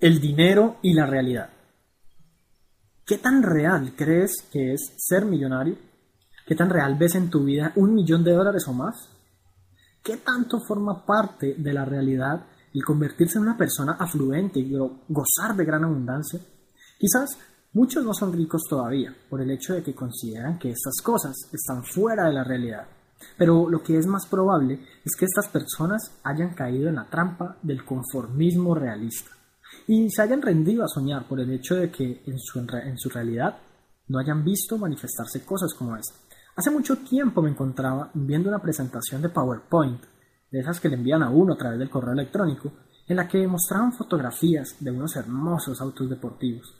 El dinero y la realidad. ¿Qué tan real crees que es ser millonario? ¿Qué tan real ves en tu vida un millón de dólares o más? ¿Qué tanto forma parte de la realidad el convertirse en una persona afluente y gozar de gran abundancia? Quizás muchos no son ricos todavía por el hecho de que consideran que estas cosas están fuera de la realidad. Pero lo que es más probable es que estas personas hayan caído en la trampa del conformismo realista y se hayan rendido a soñar por el hecho de que en su, en su realidad no hayan visto manifestarse cosas como esa. Hace mucho tiempo me encontraba viendo una presentación de PowerPoint, de esas que le envían a uno a través del correo electrónico, en la que mostraban fotografías de unos hermosos autos deportivos.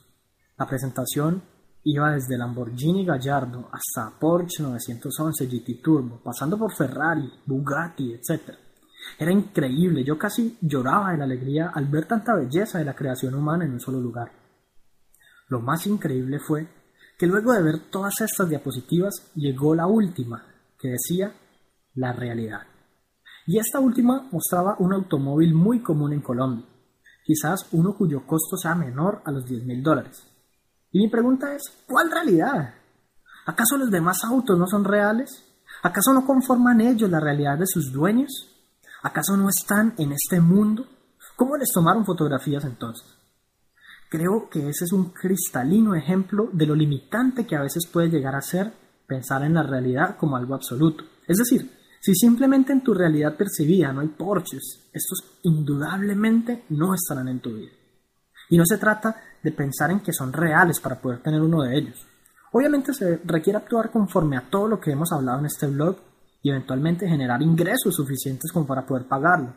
La presentación iba desde Lamborghini Gallardo hasta Porsche 911 GT Turbo, pasando por Ferrari, Bugatti, etc. Era increíble, yo casi lloraba de la alegría al ver tanta belleza de la creación humana en un solo lugar. Lo más increíble fue que luego de ver todas estas diapositivas llegó la última, que decía la realidad. Y esta última mostraba un automóvil muy común en Colombia, quizás uno cuyo costo sea menor a los 10 mil dólares. Y mi pregunta es, ¿cuál realidad? ¿Acaso los demás autos no son reales? ¿Acaso no conforman ellos la realidad de sus dueños? ¿Acaso no están en este mundo? ¿Cómo les tomaron fotografías entonces? Creo que ese es un cristalino ejemplo de lo limitante que a veces puede llegar a ser pensar en la realidad como algo absoluto. Es decir, si simplemente en tu realidad percibida no hay Porsches, estos indudablemente no estarán en tu vida. Y no se trata de pensar en que son reales para poder tener uno de ellos. Obviamente se requiere actuar conforme a todo lo que hemos hablado en este blog y eventualmente generar ingresos suficientes como para poder pagarlo.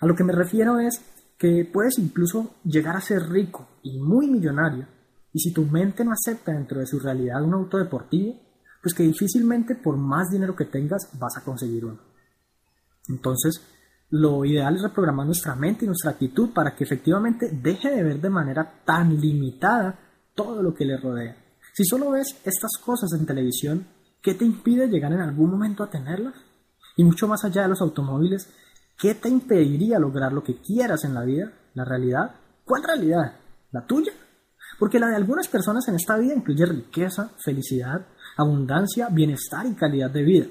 A lo que me refiero es que puedes incluso llegar a ser rico y muy millonario, y si tu mente no acepta dentro de su realidad un auto deportivo, pues que difícilmente por más dinero que tengas vas a conseguir uno. Entonces, lo ideal es reprogramar nuestra mente y nuestra actitud para que efectivamente deje de ver de manera tan limitada todo lo que le rodea. Si solo ves estas cosas en televisión, ¿Qué te impide llegar en algún momento a tenerlas? Y mucho más allá de los automóviles, ¿qué te impediría lograr lo que quieras en la vida? ¿La realidad? ¿Cuál realidad? ¿La tuya? Porque la de algunas personas en esta vida incluye riqueza, felicidad, abundancia, bienestar y calidad de vida.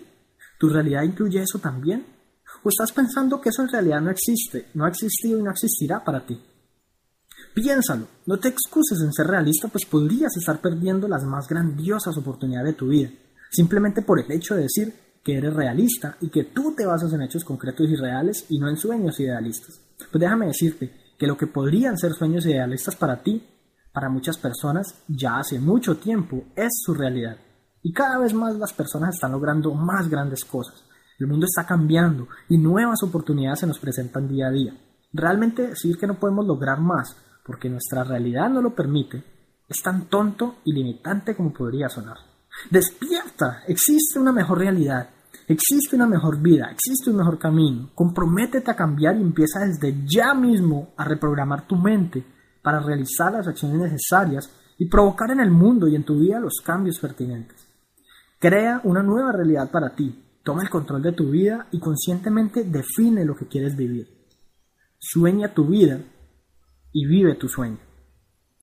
¿Tu realidad incluye eso también? ¿O estás pensando que eso en realidad no existe, no ha existido y no existirá para ti? Piénsalo, no te excuses en ser realista, pues podrías estar perdiendo las más grandiosas oportunidades de tu vida simplemente por el hecho de decir que eres realista y que tú te basas en hechos concretos y reales y no en sueños idealistas. Pues déjame decirte que lo que podrían ser sueños idealistas para ti, para muchas personas, ya hace mucho tiempo es su realidad. Y cada vez más las personas están logrando más grandes cosas. El mundo está cambiando y nuevas oportunidades se nos presentan día a día. Realmente decir que no podemos lograr más porque nuestra realidad no lo permite es tan tonto y limitante como podría sonar. Despierta, existe una mejor realidad, existe una mejor vida, existe un mejor camino. Comprométete a cambiar y empieza desde ya mismo a reprogramar tu mente para realizar las acciones necesarias y provocar en el mundo y en tu vida los cambios pertinentes. Crea una nueva realidad para ti, toma el control de tu vida y conscientemente define lo que quieres vivir. Sueña tu vida y vive tu sueño.